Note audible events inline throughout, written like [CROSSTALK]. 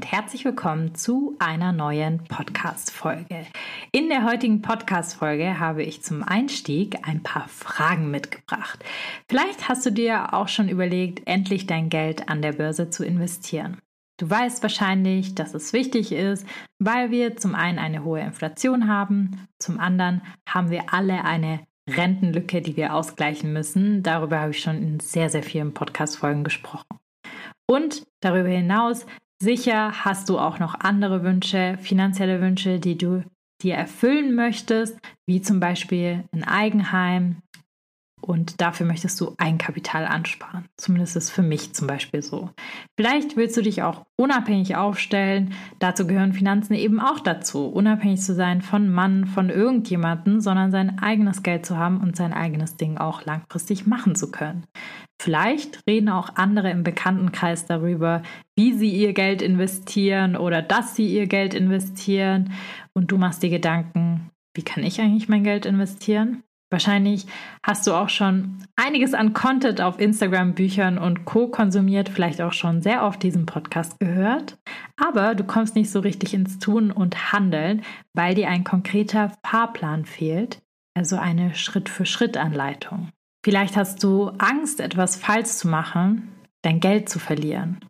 Und herzlich willkommen zu einer neuen Podcast-Folge. In der heutigen Podcast-Folge habe ich zum Einstieg ein paar Fragen mitgebracht. Vielleicht hast du dir auch schon überlegt, endlich dein Geld an der Börse zu investieren. Du weißt wahrscheinlich, dass es wichtig ist, weil wir zum einen eine hohe Inflation haben, zum anderen haben wir alle eine Rentenlücke, die wir ausgleichen müssen. Darüber habe ich schon in sehr, sehr vielen Podcast-Folgen gesprochen. Und darüber hinaus, sicher hast du auch noch andere Wünsche, finanzielle Wünsche, die du dir erfüllen möchtest, wie zum Beispiel ein Eigenheim, und dafür möchtest du Eigenkapital ansparen. Zumindest ist es für mich zum Beispiel so. Vielleicht willst du dich auch unabhängig aufstellen. Dazu gehören Finanzen eben auch dazu. Unabhängig zu sein von Mann, von irgendjemandem, sondern sein eigenes Geld zu haben und sein eigenes Ding auch langfristig machen zu können. Vielleicht reden auch andere im Bekanntenkreis darüber, wie sie ihr Geld investieren oder dass sie ihr Geld investieren. Und du machst dir Gedanken, wie kann ich eigentlich mein Geld investieren? Wahrscheinlich hast du auch schon einiges an Content auf Instagram, Büchern und Co konsumiert, vielleicht auch schon sehr oft diesen Podcast gehört, aber du kommst nicht so richtig ins Tun und Handeln, weil dir ein konkreter Fahrplan fehlt, also eine Schritt-für-Schritt-Anleitung. Vielleicht hast du Angst, etwas falsch zu machen, dein Geld zu verlieren.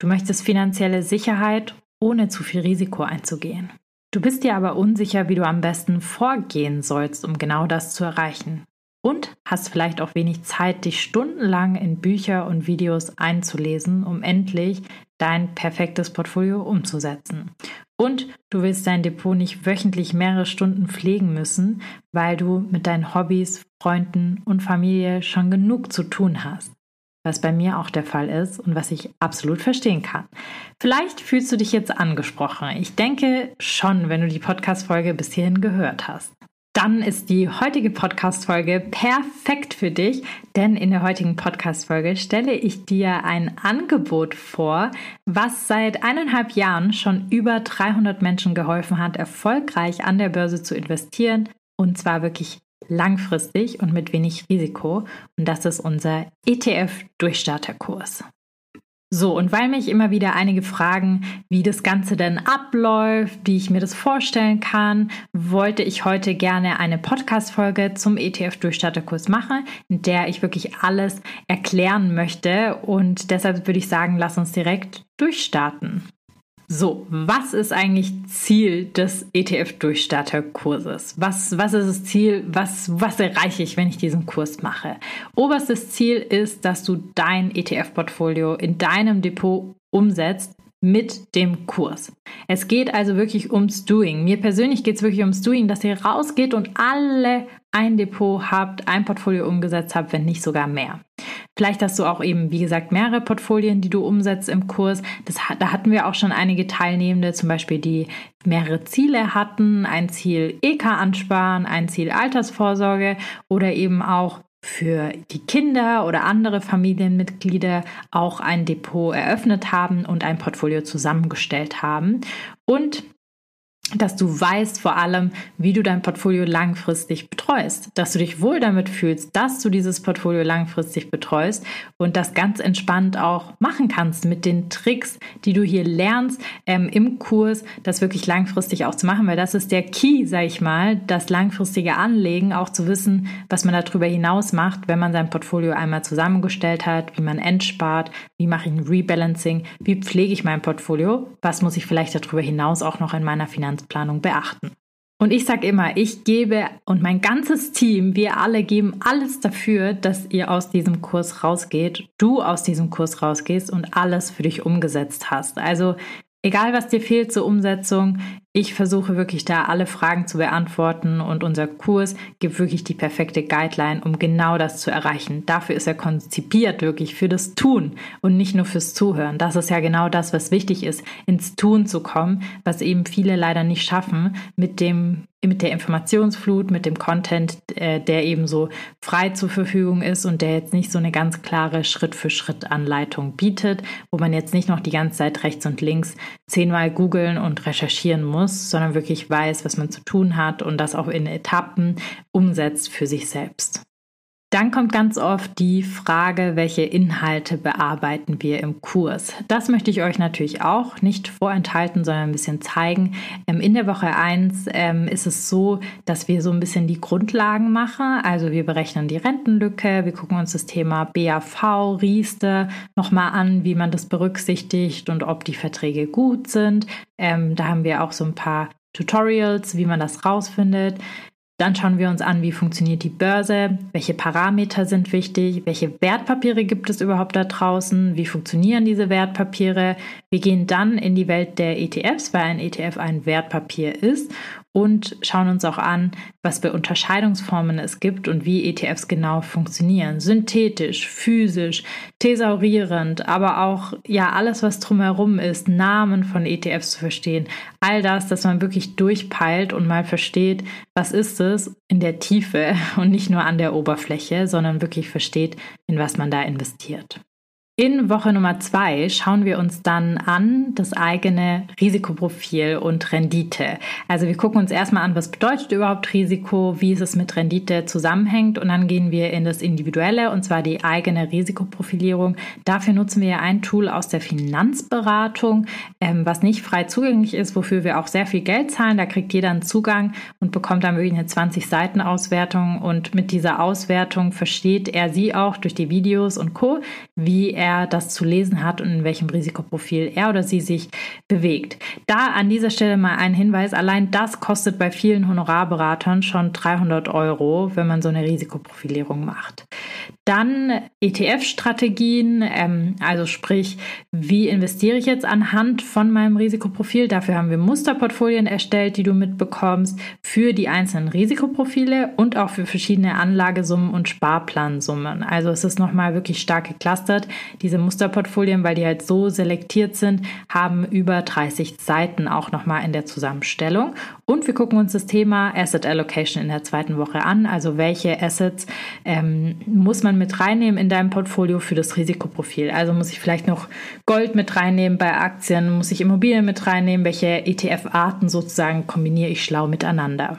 Du möchtest finanzielle Sicherheit, ohne zu viel Risiko einzugehen. Du bist dir aber unsicher, wie du am besten vorgehen sollst, um genau das zu erreichen. Und hast vielleicht auch wenig Zeit, dich stundenlang in Bücher und Videos einzulesen, um endlich dein perfektes Portfolio umzusetzen. Und du willst dein Depot nicht wöchentlich mehrere Stunden pflegen müssen, weil du mit deinen Hobbys, Freunden und Familie schon genug zu tun hast was bei mir auch der Fall ist und was ich absolut verstehen kann. Vielleicht fühlst du dich jetzt angesprochen. Ich denke schon, wenn du die Podcast-Folge bis hierhin gehört hast. Dann ist die heutige Podcast-Folge perfekt für dich, denn in der heutigen Podcast-Folge stelle ich dir ein Angebot vor, was seit eineinhalb Jahren schon über 300 Menschen geholfen hat, erfolgreich an der Börse zu investieren und zwar wirklich langfristig und mit wenig Risiko. Und das ist unser ETF-Durchstarterkurs. So, und weil mich immer wieder einige fragen, wie das Ganze denn abläuft, wie ich mir das vorstellen kann, wollte ich heute gerne eine Podcast-Folge zum ETF-Durchstarterkurs machen, in der ich wirklich alles erklären möchte. Und deshalb würde ich sagen, lass uns direkt durchstarten. So, was ist eigentlich Ziel des ETF-Durchstarterkurses? Was, was ist das Ziel? Was, was erreiche ich, wenn ich diesen Kurs mache? Oberstes Ziel ist, dass du dein ETF-Portfolio in deinem Depot umsetzt mit dem Kurs. Es geht also wirklich ums Doing. Mir persönlich geht es wirklich ums Doing, dass ihr rausgeht und alle ein Depot habt, ein Portfolio umgesetzt habt, wenn nicht sogar mehr. Vielleicht hast du auch eben, wie gesagt, mehrere Portfolien, die du umsetzt im Kurs. Das, da hatten wir auch schon einige Teilnehmende, zum Beispiel, die mehrere Ziele hatten. Ein Ziel EK ansparen, ein Ziel Altersvorsorge oder eben auch für die Kinder oder andere Familienmitglieder auch ein Depot eröffnet haben und ein Portfolio zusammengestellt haben. Und dass du weißt vor allem, wie du dein Portfolio langfristig betreust, dass du dich wohl damit fühlst, dass du dieses Portfolio langfristig betreust und das ganz entspannt auch machen kannst mit den Tricks, die du hier lernst ähm, im Kurs, das wirklich langfristig auch zu machen, weil das ist der Key, sag ich mal, das langfristige Anlegen, auch zu wissen, was man darüber hinaus macht, wenn man sein Portfolio einmal zusammengestellt hat, wie man entspart, wie mache ich ein Rebalancing, wie pflege ich mein Portfolio, was muss ich vielleicht darüber hinaus auch noch in meiner Finanz Finanzplanung beachten. Und ich sage immer, ich gebe und mein ganzes Team, wir alle geben alles dafür, dass ihr aus diesem Kurs rausgeht, du aus diesem Kurs rausgehst und alles für dich umgesetzt hast. Also egal, was dir fehlt zur Umsetzung, Ich versuche wirklich da alle Fragen zu beantworten und unser Kurs gibt wirklich die perfekte Guideline, um genau das zu erreichen. Dafür ist er konzipiert wirklich für das Tun und nicht nur fürs Zuhören. Das ist ja genau das, was wichtig ist, ins Tun zu kommen, was eben viele leider nicht schaffen mit dem mit der Informationsflut, mit dem Content, äh, der eben so frei zur Verfügung ist und der jetzt nicht so eine ganz klare Schritt-für-Schritt-Anleitung bietet, wo man jetzt nicht noch die ganze Zeit rechts und links zehnmal googeln und recherchieren muss, sondern wirklich weiß, was man zu tun hat und das auch in Etappen umsetzt für sich selbst. Dann kommt ganz oft die Frage, welche Inhalte bearbeiten wir im Kurs. Das möchte ich euch natürlich auch nicht vorenthalten, sondern ein bisschen zeigen. Ähm, in der Woche 1 ähm, ist es so, dass wir so ein bisschen die Grundlagen machen. Also wir berechnen die Rentenlücke, wir gucken uns das Thema BAV, Riester nochmal an, wie man das berücksichtigt und ob die Verträge gut sind. Ähm, da haben wir auch so ein paar Tutorials, wie man das rausfindet. Dann schauen wir uns an, wie funktioniert die Börse, welche Parameter sind wichtig, welche Wertpapiere gibt es überhaupt da draußen, wie funktionieren diese Wertpapiere. Wir gehen dann in die Welt der ETFs, weil ein ETF ein Wertpapier ist und schauen uns auch an, was für Unterscheidungsformen es gibt und wie ETFs genau funktionieren. Synthetisch, physisch, thesaurierend, aber auch ja alles, was drumherum ist, Namen von ETFs zu verstehen. All das, dass man wirklich durchpeilt und mal versteht, was ist es in der Tiefe [LAUGHS] und nicht nur an der Oberfläche, sondern wirklich versteht, in was man da investiert. In Woche Nummer zwei schauen wir uns dann an das eigene Risikoprofil und Rendite. Also wir gucken uns erstmal an, was bedeutet überhaupt Risiko, wie es mit Rendite zusammenhängt und dann gehen wir in das Individuelle und zwar die eigene Risikoprofilierung. Dafür nutzen wir ein Tool aus der Finanzberatung, ähm, was nicht frei zugänglich ist, wofür wir auch sehr viel Geld zahlen. Da kriegt jeder einen Zugang und bekommt dann wirklich eine 20 Seiten Auswertung und mit dieser Auswertung versteht er sie auch durch die Videos und Co, wie er er das zu lesen hat und in welchem Risikoprofil er oder sie sich bewegt. Da an dieser Stelle mal ein Hinweis, allein das kostet bei vielen Honorarberatern schon 300 Euro, wenn man so eine Risikoprofilierung macht. Dann ETF-Strategien, ähm, also sprich, wie investiere ich jetzt anhand von meinem Risikoprofil? Dafür haben wir Musterportfolien erstellt, die du mitbekommst für die einzelnen Risikoprofile und auch für verschiedene Anlagesummen und Sparplansummen. Also es ist nochmal wirklich stark geclustert. Diese Musterportfolien, weil die halt so selektiert sind, haben über 30 Seiten auch nochmal in der Zusammenstellung. Und wir gucken uns das Thema Asset Allocation in der zweiten Woche an. Also welche Assets ähm, muss man mit reinnehmen in deinem Portfolio für das Risikoprofil? Also muss ich vielleicht noch Gold mit reinnehmen bei Aktien? Muss ich Immobilien mit reinnehmen? Welche ETF-Arten sozusagen kombiniere ich schlau miteinander?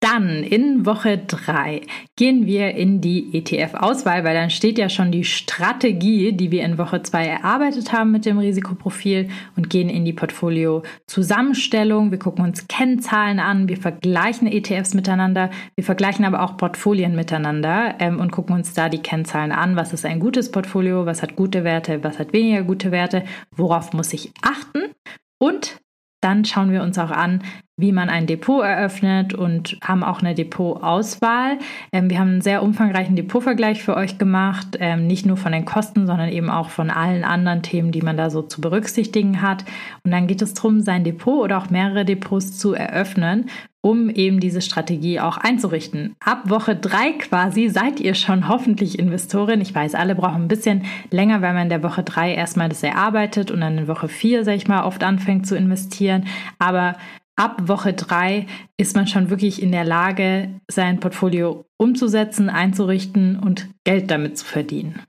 Dann in Woche 3 gehen wir in die ETF-Auswahl, weil dann steht ja schon die Strategie, die wir in Woche 2 erarbeitet haben mit dem Risikoprofil und gehen in die Portfolio-Zusammenstellung. Wir gucken uns Kennzahlen an, wir vergleichen ETFs miteinander, wir vergleichen aber auch Portfolien miteinander ähm, und gucken uns da die Kennzahlen an. Was ist ein gutes Portfolio? Was hat gute Werte? Was hat weniger gute Werte? Worauf muss ich achten? Und dann schauen wir uns auch an, wie man ein Depot eröffnet und haben auch eine Depotauswahl. Ähm, wir haben einen sehr umfangreichen Depotvergleich für euch gemacht, ähm, nicht nur von den Kosten, sondern eben auch von allen anderen Themen, die man da so zu berücksichtigen hat. Und dann geht es darum, sein Depot oder auch mehrere Depots zu eröffnen, um eben diese Strategie auch einzurichten. Ab Woche drei quasi seid ihr schon hoffentlich Investorin. Ich weiß, alle brauchen ein bisschen länger, weil man in der Woche drei erstmal das erarbeitet und dann in Woche vier, sag ich mal, oft anfängt zu investieren. Aber ab Woche drei ist man schon wirklich in der Lage, sein Portfolio umzusetzen, einzurichten und Geld damit zu verdienen.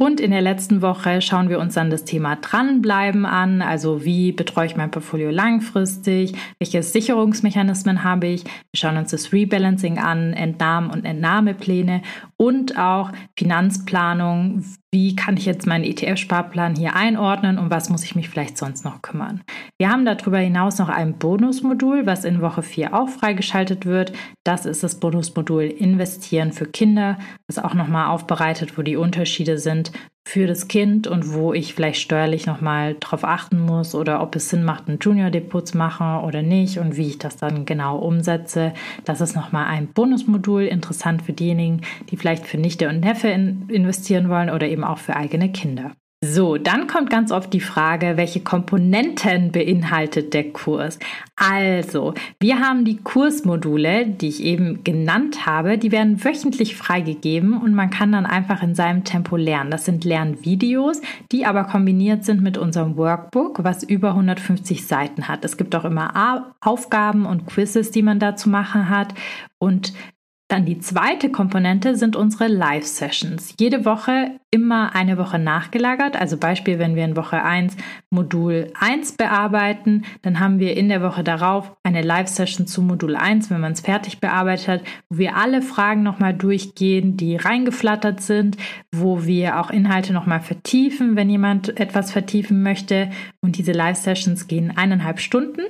Und in der letzten Woche schauen wir uns dann das Thema Dranbleiben an, also wie betreue ich mein Portfolio langfristig, welche Sicherungsmechanismen habe ich. Wir schauen uns das Rebalancing an, Entnahmen und Entnahmepläne und auch Finanzplanung. Wie kann ich jetzt meinen ETF-Sparplan hier einordnen und was muss ich mich vielleicht sonst noch kümmern? Wir haben darüber hinaus noch ein Bonusmodul, was in Woche 4 auch freigeschaltet wird. Das ist das Bonusmodul Investieren für Kinder, was auch nochmal aufbereitet, wo die Unterschiede sind für das Kind und wo ich vielleicht steuerlich nochmal drauf achten muss oder ob es Sinn macht, ein Junior-Depot zu machen oder nicht und wie ich das dann genau umsetze. Das ist nochmal ein Bonusmodul, interessant für diejenigen, die vielleicht für Nichte und Neffe investieren wollen oder eben auch für eigene Kinder. So, dann kommt ganz oft die Frage, welche Komponenten beinhaltet der Kurs? Also, wir haben die Kursmodule, die ich eben genannt habe, die werden wöchentlich freigegeben und man kann dann einfach in seinem Tempo lernen. Das sind Lernvideos, die aber kombiniert sind mit unserem Workbook, was über 150 Seiten hat. Es gibt auch immer Aufgaben und Quizzes, die man da zu machen hat und dann die zweite Komponente sind unsere Live-Sessions. Jede Woche immer eine Woche nachgelagert. Also Beispiel, wenn wir in Woche 1 Modul 1 bearbeiten, dann haben wir in der Woche darauf eine Live-Session zu Modul 1, wenn man es fertig bearbeitet hat, wo wir alle Fragen nochmal durchgehen, die reingeflattert sind, wo wir auch Inhalte nochmal vertiefen, wenn jemand etwas vertiefen möchte. Und diese Live-Sessions gehen eineinhalb Stunden.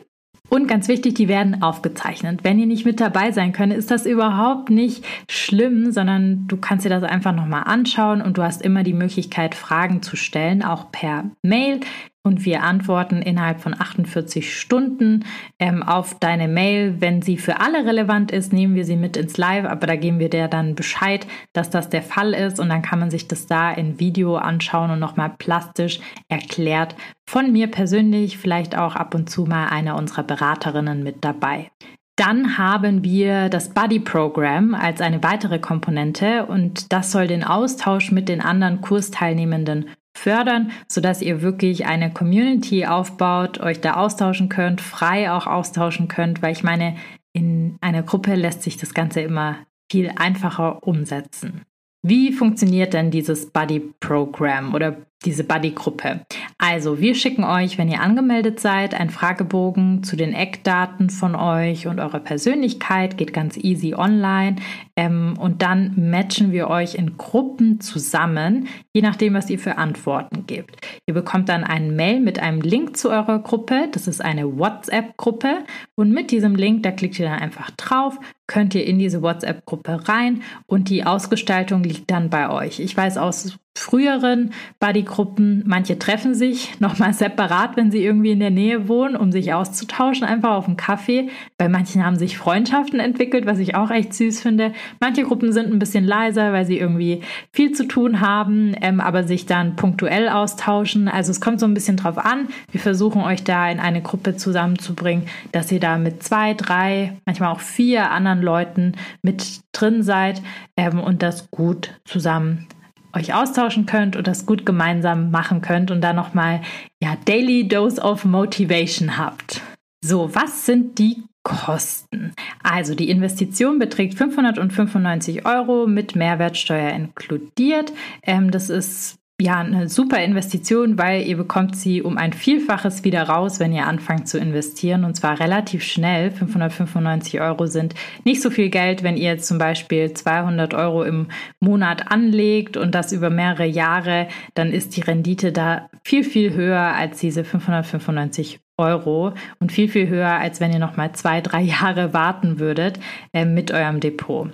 Und ganz wichtig, die werden aufgezeichnet. Wenn ihr nicht mit dabei sein könnt, ist das überhaupt nicht schlimm, sondern du kannst dir das einfach nochmal anschauen und du hast immer die Möglichkeit, Fragen zu stellen, auch per Mail und wir antworten innerhalb von 48 Stunden ähm, auf deine Mail. Wenn sie für alle relevant ist, nehmen wir sie mit ins Live, aber da geben wir dir dann Bescheid, dass das der Fall ist und dann kann man sich das da in Video anschauen und nochmal plastisch erklärt. Von mir persönlich, vielleicht auch ab und zu mal einer unserer Beraterinnen mit dabei. Dann haben wir das Buddy Program als eine weitere Komponente und das soll den Austausch mit den anderen Kursteilnehmenden fördern, sodass ihr wirklich eine Community aufbaut, euch da austauschen könnt, frei auch austauschen könnt, weil ich meine, in einer Gruppe lässt sich das Ganze immer viel einfacher umsetzen. Wie funktioniert denn dieses Buddy Program oder diese Buddy-Gruppe. Also, wir schicken euch, wenn ihr angemeldet seid, einen Fragebogen zu den Eckdaten von euch und eurer Persönlichkeit. Geht ganz easy online. Ähm, und dann matchen wir euch in Gruppen zusammen, je nachdem, was ihr für Antworten gebt. Ihr bekommt dann einen Mail mit einem Link zu eurer Gruppe. Das ist eine WhatsApp-Gruppe. Und mit diesem Link, da klickt ihr dann einfach drauf, könnt ihr in diese WhatsApp-Gruppe rein und die Ausgestaltung liegt dann bei euch. Ich weiß aus früheren Buddy-Gruppen, manche treffen sich nochmal separat, wenn sie irgendwie in der Nähe wohnen, um sich auszutauschen, einfach auf einen Kaffee. Bei manchen haben sich Freundschaften entwickelt, was ich auch echt süß finde. Manche Gruppen sind ein bisschen leiser, weil sie irgendwie viel zu tun haben, ähm, aber sich dann punktuell austauschen. Also es kommt so ein bisschen drauf an. Wir versuchen euch da in eine Gruppe zusammenzubringen, dass ihr da mit zwei, drei, manchmal auch vier anderen Leuten mit drin seid ähm, und das gut zusammen euch austauschen könnt und das gut gemeinsam machen könnt und da nochmal ja Daily Dose of Motivation habt. So, was sind die Kosten? Also die Investition beträgt 595 Euro mit Mehrwertsteuer inkludiert. Ähm, das ist ja eine super Investition, weil ihr bekommt sie um ein Vielfaches wieder raus, wenn ihr anfangt zu investieren und zwar relativ schnell. 595 Euro sind nicht so viel Geld, wenn ihr zum Beispiel 200 Euro im Monat anlegt und das über mehrere Jahre, dann ist die Rendite da viel, viel höher als diese 595 Euro und viel, viel höher, als wenn ihr noch mal zwei, drei Jahre warten würdet äh, mit eurem Depot.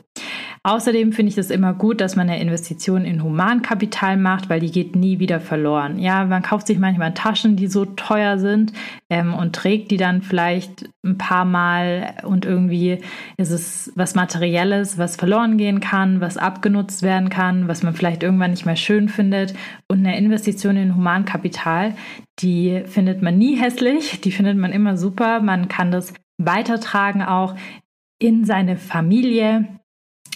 Außerdem finde ich es immer gut, dass man eine Investition in Humankapital macht, weil die geht nie wieder verloren. Ja, man kauft sich manchmal Taschen, die so teuer sind ähm, und trägt die dann vielleicht ein paar Mal und irgendwie ist es was Materielles, was verloren gehen kann, was abgenutzt werden kann, was man vielleicht irgendwann nicht mehr schön findet. Und eine Investition in Humankapital, die findet man nie hässlich, die findet man immer super. Man kann das weitertragen auch in seine Familie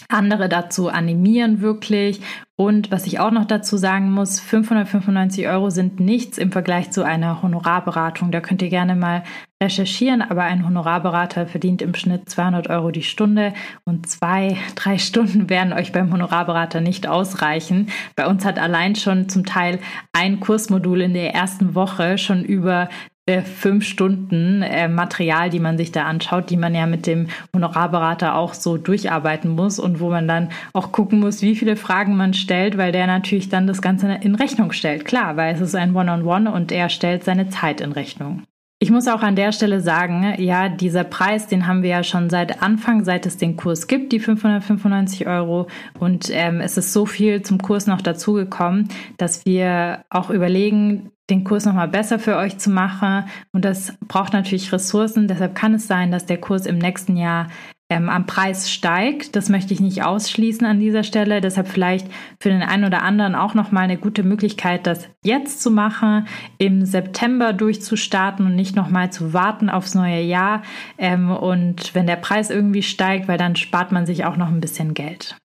andere dazu animieren wirklich. Und was ich auch noch dazu sagen muss, 595 Euro sind nichts im Vergleich zu einer Honorarberatung. Da könnt ihr gerne mal recherchieren, aber ein Honorarberater verdient im Schnitt 200 Euro die Stunde und zwei, drei Stunden werden euch beim Honorarberater nicht ausreichen. Bei uns hat allein schon zum Teil ein Kursmodul in der ersten Woche schon über äh, fünf Stunden äh, Material, die man sich da anschaut, die man ja mit dem Honorarberater auch so durcharbeiten muss und wo man dann auch gucken muss, wie viele Fragen man stellt, weil der natürlich dann das Ganze in Rechnung stellt. Klar, weil es ist ein One-on-One -on -One und er stellt seine Zeit in Rechnung. Ich muss auch an der Stelle sagen, ja, dieser Preis, den haben wir ja schon seit Anfang, seit es den Kurs gibt, die 595 Euro. Und ähm, es ist so viel zum Kurs noch dazugekommen, dass wir auch überlegen, den Kurs nochmal besser für euch zu machen. Und das braucht natürlich Ressourcen. Deshalb kann es sein, dass der Kurs im nächsten Jahr ähm, am Preis steigt. Das möchte ich nicht ausschließen an dieser Stelle. Deshalb vielleicht für den einen oder anderen auch nochmal eine gute Möglichkeit, das jetzt zu machen, im September durchzustarten und nicht nochmal zu warten aufs neue Jahr. Ähm, und wenn der Preis irgendwie steigt, weil dann spart man sich auch noch ein bisschen Geld.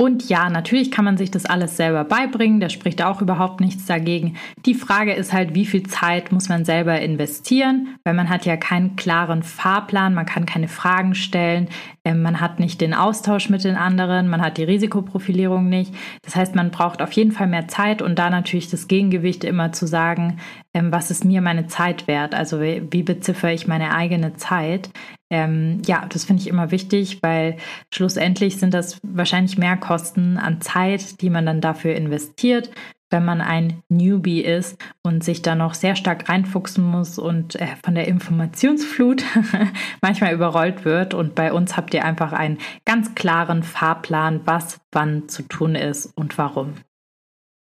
Und ja, natürlich kann man sich das alles selber beibringen, da spricht auch überhaupt nichts dagegen. Die Frage ist halt, wie viel Zeit muss man selber investieren, weil man hat ja keinen klaren Fahrplan, man kann keine Fragen stellen, ähm, man hat nicht den Austausch mit den anderen, man hat die Risikoprofilierung nicht. Das heißt, man braucht auf jeden Fall mehr Zeit und da natürlich das Gegengewicht immer zu sagen, ähm, was ist mir meine Zeit wert? Also wie beziffere ich meine eigene Zeit? Ähm, ja, das finde ich immer wichtig, weil schlussendlich sind das wahrscheinlich mehr Kosten an Zeit, die man dann dafür investiert, wenn man ein Newbie ist und sich da noch sehr stark reinfuchsen muss und äh, von der Informationsflut [LAUGHS] manchmal überrollt wird. Und bei uns habt ihr einfach einen ganz klaren Fahrplan, was wann zu tun ist und warum.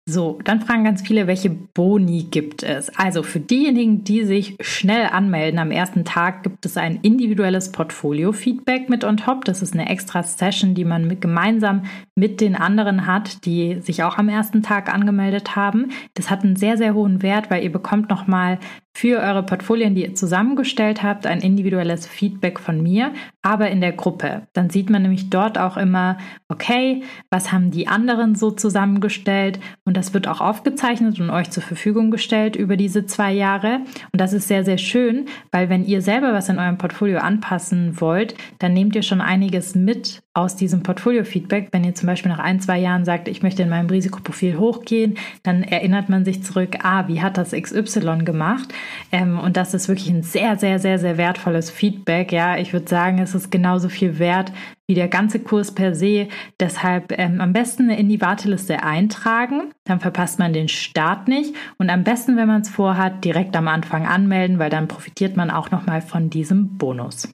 So, dann fragen ganz viele, welche Boni gibt es? Also für diejenigen, die sich schnell anmelden, am ersten Tag gibt es ein individuelles Portfolio-Feedback mit on top. Das ist eine extra Session, die man mit, gemeinsam mit den anderen hat, die sich auch am ersten Tag angemeldet haben. Das hat einen sehr, sehr hohen Wert, weil ihr bekommt nochmal für eure Portfolien, die ihr zusammengestellt habt, ein individuelles Feedback von mir, aber in der Gruppe. Dann sieht man nämlich dort auch immer, okay, was haben die anderen so zusammengestellt und das wird auch aufgezeichnet und euch zur Verfügung gestellt über diese zwei Jahre. Und das ist sehr, sehr schön, weil wenn ihr selber was in eurem Portfolio anpassen wollt, dann nehmt ihr schon einiges mit aus diesem Portfolio-Feedback. Wenn ihr zum Beispiel nach ein, zwei Jahren sagt, ich möchte in meinem Risikoprofil hochgehen, dann erinnert man sich zurück, ah, wie hat das XY gemacht? Ähm, und das ist wirklich ein sehr, sehr, sehr, sehr wertvolles Feedback. Ja, ich würde sagen, es ist genauso viel wert wie der ganze Kurs per se. Deshalb ähm, am besten in die Warteliste eintragen, dann verpasst man den Start nicht. Und am besten, wenn man es vorhat, direkt am Anfang anmelden, weil dann profitiert man auch nochmal von diesem Bonus.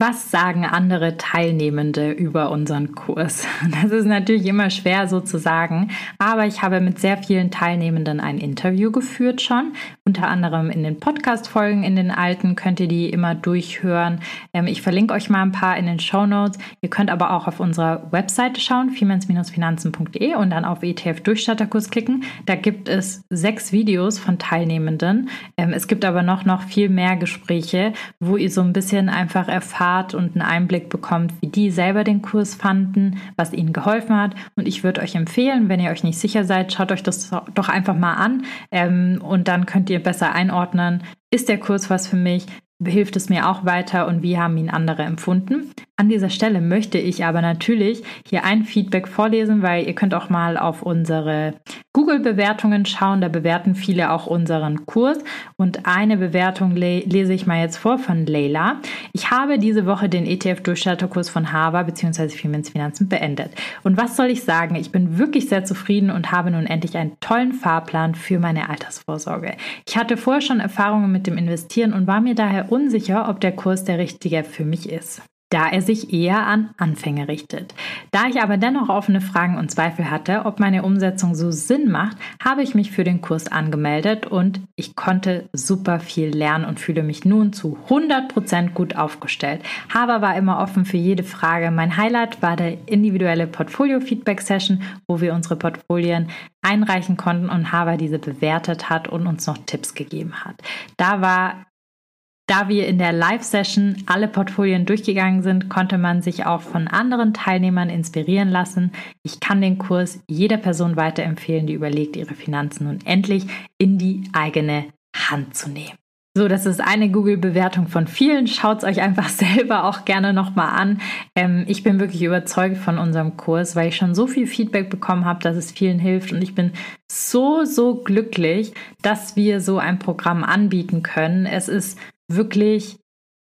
Was sagen andere Teilnehmende über unseren Kurs? [LAUGHS] Das ist natürlich immer schwer so zu sagen, aber ich habe mit sehr vielen Teilnehmenden ein Interview geführt schon, unter anderem in den Podcast-Folgen, in den alten könnt ihr die immer durchhören. Ähm, ich verlinke euch mal ein paar in den Show Notes. Ihr könnt aber auch auf unserer Webseite schauen, finanzfinanzende und dann auf ETF Durchstarterkurs klicken. Da gibt es sechs Videos von Teilnehmenden. Ähm, es gibt aber noch, noch viel mehr Gespräche, wo ihr so ein bisschen einfach erfahrt, erfahrt und einen Einblick bekommt, wie die selber den Kurs fanden, was ihnen geholfen hat. Und ich würde euch empfehlen, wenn ihr euch nicht sicher seid, schaut euch das doch einfach mal an ähm, und dann könnt ihr besser einordnen, ist der Kurs was für mich? Hilft es mir auch weiter und wie haben ihn andere empfunden. An dieser Stelle möchte ich aber natürlich hier ein Feedback vorlesen, weil ihr könnt auch mal auf unsere Google-Bewertungen schauen. Da bewerten viele auch unseren Kurs. Und eine Bewertung le lese ich mal jetzt vor von Leila. Ich habe diese Woche den ETF-Durchstarterkurs von Harvard bzw. Siemens Finanzen beendet. Und was soll ich sagen? Ich bin wirklich sehr zufrieden und habe nun endlich einen tollen Fahrplan für meine Altersvorsorge. Ich hatte vorher schon Erfahrungen mit dem Investieren und war mir daher unsicher, ob der Kurs der richtige für mich ist da er sich eher an Anfänger richtet. Da ich aber dennoch offene Fragen und Zweifel hatte, ob meine Umsetzung so Sinn macht, habe ich mich für den Kurs angemeldet und ich konnte super viel lernen und fühle mich nun zu 100% gut aufgestellt. Haber war immer offen für jede Frage. Mein Highlight war der individuelle Portfolio-Feedback-Session, wo wir unsere Portfolien einreichen konnten und Haber diese bewertet hat und uns noch Tipps gegeben hat. Da war da wir in der Live-Session alle Portfolien durchgegangen sind, konnte man sich auch von anderen Teilnehmern inspirieren lassen. Ich kann den Kurs jeder Person weiterempfehlen, die überlegt, ihre Finanzen nun endlich in die eigene Hand zu nehmen. So, das ist eine Google-Bewertung von vielen. Schaut es euch einfach [LAUGHS] selber auch gerne nochmal an. Ähm, ich bin wirklich überzeugt von unserem Kurs, weil ich schon so viel Feedback bekommen habe, dass es vielen hilft. Und ich bin so, so glücklich, dass wir so ein Programm anbieten können. Es ist wirklich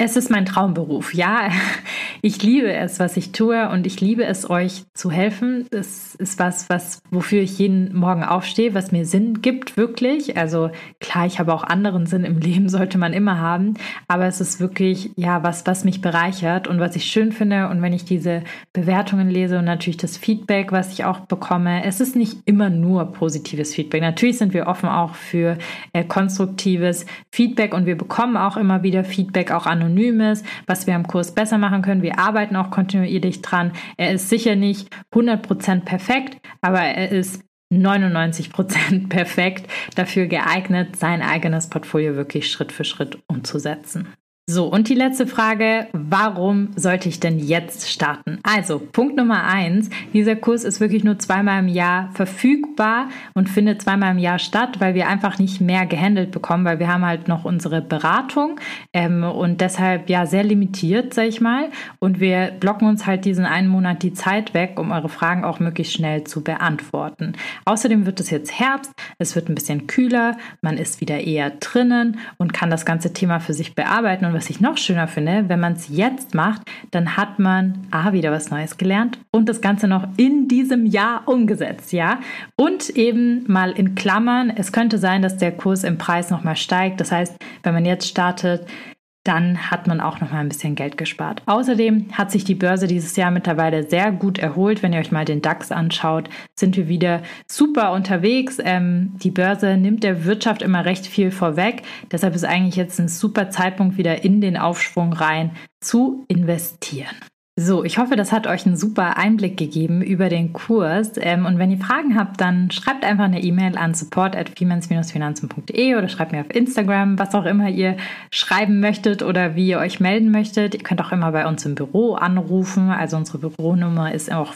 es ist mein Traumberuf. Ja, [LAUGHS] ich liebe es, was ich tue und ich liebe es, euch zu helfen. Es ist was, was, wofür ich jeden Morgen aufstehe, was mir Sinn gibt, wirklich. Also klar, ich habe auch anderen Sinn im [LAUGHS] Leben, sollte man immer haben. Aber es ist wirklich, ja, was, was mich bereichert und was ich schön finde. Und wenn ich diese Bewertungen lese und natürlich das Feedback, was ich auch bekomme, es ist nicht immer nur positives Feedback. Natürlich sind wir offen auch für äh, konstruktives Feedback und wir bekommen auch immer wieder Feedback, auch anonym ist, was wir am Kurs besser machen können. Wir arbeiten auch kontinuierlich dran. Er ist sicher nicht 100% perfekt, aber er ist 99% [LAUGHS] perfekt dafür geeignet, sein eigenes Portfolio wirklich Schritt für Schritt umzusetzen. So, und die letzte Frage, warum sollte ich denn jetzt starten? Also, Punkt Nummer eins, dieser Kurs ist wirklich nur zweimal im Jahr verfügbar und findet zweimal im Jahr statt, weil wir einfach nicht mehr gehandelt bekommen, weil wir haben halt noch unsere Beratung ähm, und deshalb ja sehr limitiert, sag ich mal. Und wir blocken uns halt diesen einen Monat die Zeit weg, um eure Fragen auch möglichst schnell zu beantworten. Außerdem wird es jetzt Herbst, es wird ein bisschen kühler, man ist wieder eher drinnen und kann das ganze Thema für sich bearbeiten und was ich noch schöner finde, wenn man es jetzt macht, dann hat man ah, wieder was Neues gelernt und das Ganze noch in diesem Jahr umgesetzt, ja. Und eben mal in Klammern, es könnte sein, dass der Kurs im Preis nochmal steigt. Das heißt, wenn man jetzt startet, dann hat man auch noch mal ein bisschen Geld gespart. Außerdem hat sich die Börse dieses Jahr mittlerweile sehr gut erholt. Wenn ihr euch mal den DAX anschaut, sind wir wieder super unterwegs. Ähm, die Börse nimmt der Wirtschaft immer recht viel vorweg. Deshalb ist eigentlich jetzt ein super Zeitpunkt, wieder in den Aufschwung rein zu investieren. So, ich hoffe, das hat euch einen super Einblick gegeben über den Kurs. Ähm, und wenn ihr Fragen habt, dann schreibt einfach eine E-Mail an support.finanzende oder schreibt mir auf Instagram, was auch immer ihr schreiben möchtet oder wie ihr euch melden möchtet. Ihr könnt auch immer bei uns im Büro anrufen. Also unsere Büronummer ist auch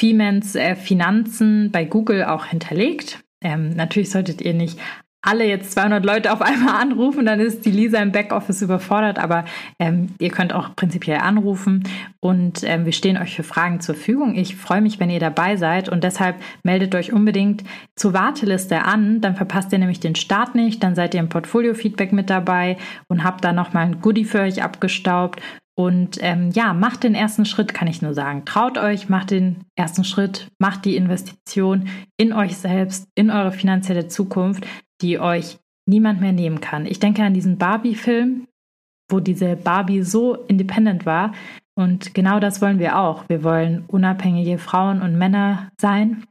Femens äh, Finanzen bei Google auch hinterlegt. Ähm, natürlich solltet ihr nicht alle jetzt 200 Leute auf einmal [LAUGHS] anrufen, dann ist die Lisa im Backoffice überfordert, aber ähm, ihr könnt auch prinzipiell anrufen. Und ähm, wir stehen euch für Fragen zur Verfügung. Ich freue mich, wenn ihr dabei seid. Und deshalb meldet euch unbedingt zur Warteliste an, dann verpasst ihr nämlich den Start nicht, dann seid ihr im Portfolio-Feedback mit dabei und habt da nochmal ein Goodie für euch abgestaubt. Und ähm, ja, macht den ersten Schritt, kann ich nur sagen. Traut euch, macht den ersten Schritt, macht die Investition in euch selbst, in eure finanzielle Zukunft die euch niemand mehr nehmen kann. Ich denke an diesen Barbie-Film, wo diese Barbie so independent war. Und genau das wollen wir auch. Wir wollen unabhängige Frauen und Männer sein.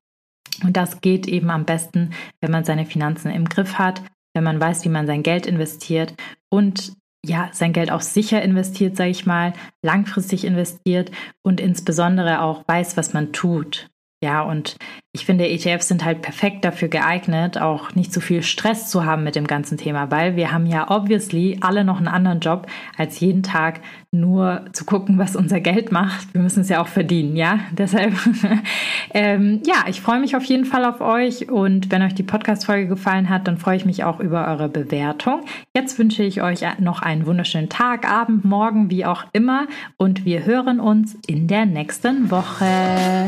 Und das geht eben am besten, wenn man seine Finanzen im Griff hat, wenn man weiß, wie man sein Geld investiert und ja, sein Geld auch sicher investiert, sage ich mal, langfristig investiert und insbesondere auch weiß, was man tut. Ja, und ich finde, ETFs sind halt perfekt dafür geeignet, auch nicht so viel Stress zu haben mit dem ganzen Thema, weil wir haben ja obviously alle noch einen anderen Job, als jeden Tag nur zu gucken, was unser Geld macht. Wir müssen es ja auch verdienen, ja. [LAUGHS] Deshalb, ähm, ja, ich freue mich auf jeden Fall auf euch und wenn euch die Podcast-Folge gefallen hat, dann freue ich mich auch über eure Bewertung. Jetzt wünsche ich euch noch einen wunderschönen Tag, Abend, Morgen, wie auch immer und wir hören uns in der nächsten Woche.